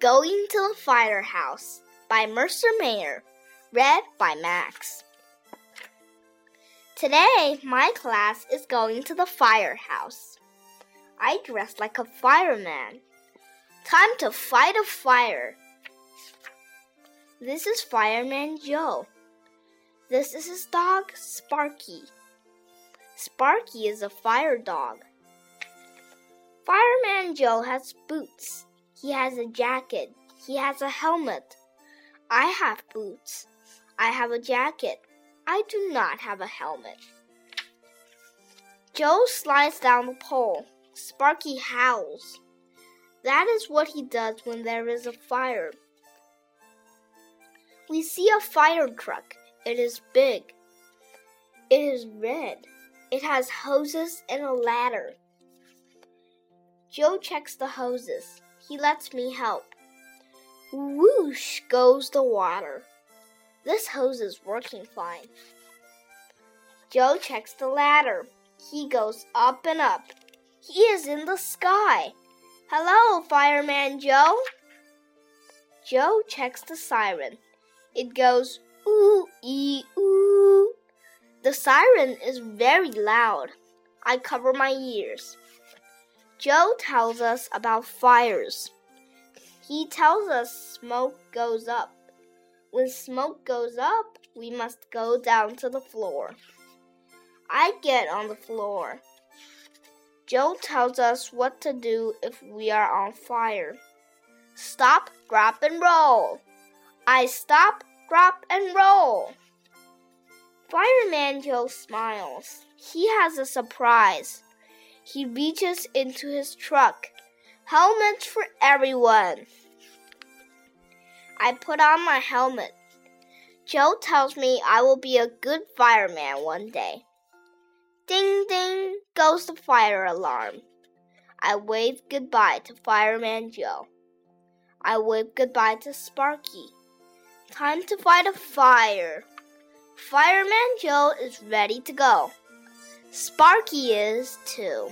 Going to the Firehouse by Mercer Mayer. Read by Max. Today, my class is going to the firehouse. I dress like a fireman. Time to fight a fire. This is Fireman Joe. This is his dog, Sparky. Sparky is a fire dog. Fireman Joe has boots. He has a jacket. He has a helmet. I have boots. I have a jacket. I do not have a helmet. Joe slides down the pole. Sparky howls. That is what he does when there is a fire. We see a fire truck. It is big. It is red. It has hoses and a ladder. Joe checks the hoses. He lets me help. Whoosh goes the water. This hose is working fine. Joe checks the ladder. He goes up and up. He is in the sky. Hello, Fireman Joe. Joe checks the siren. It goes ooh ee ooh. The siren is very loud. I cover my ears. Joe tells us about fires. He tells us smoke goes up. When smoke goes up, we must go down to the floor. I get on the floor. Joe tells us what to do if we are on fire. Stop, drop, and roll. I stop, drop, and roll. Fireman Joe smiles. He has a surprise. He reaches into his truck. Helmets for everyone. I put on my helmet. Joe tells me I will be a good fireman one day. Ding ding goes the fire alarm. I wave goodbye to Fireman Joe. I wave goodbye to Sparky. Time to fight a fire. Fireman Joe is ready to go. Sparky is too.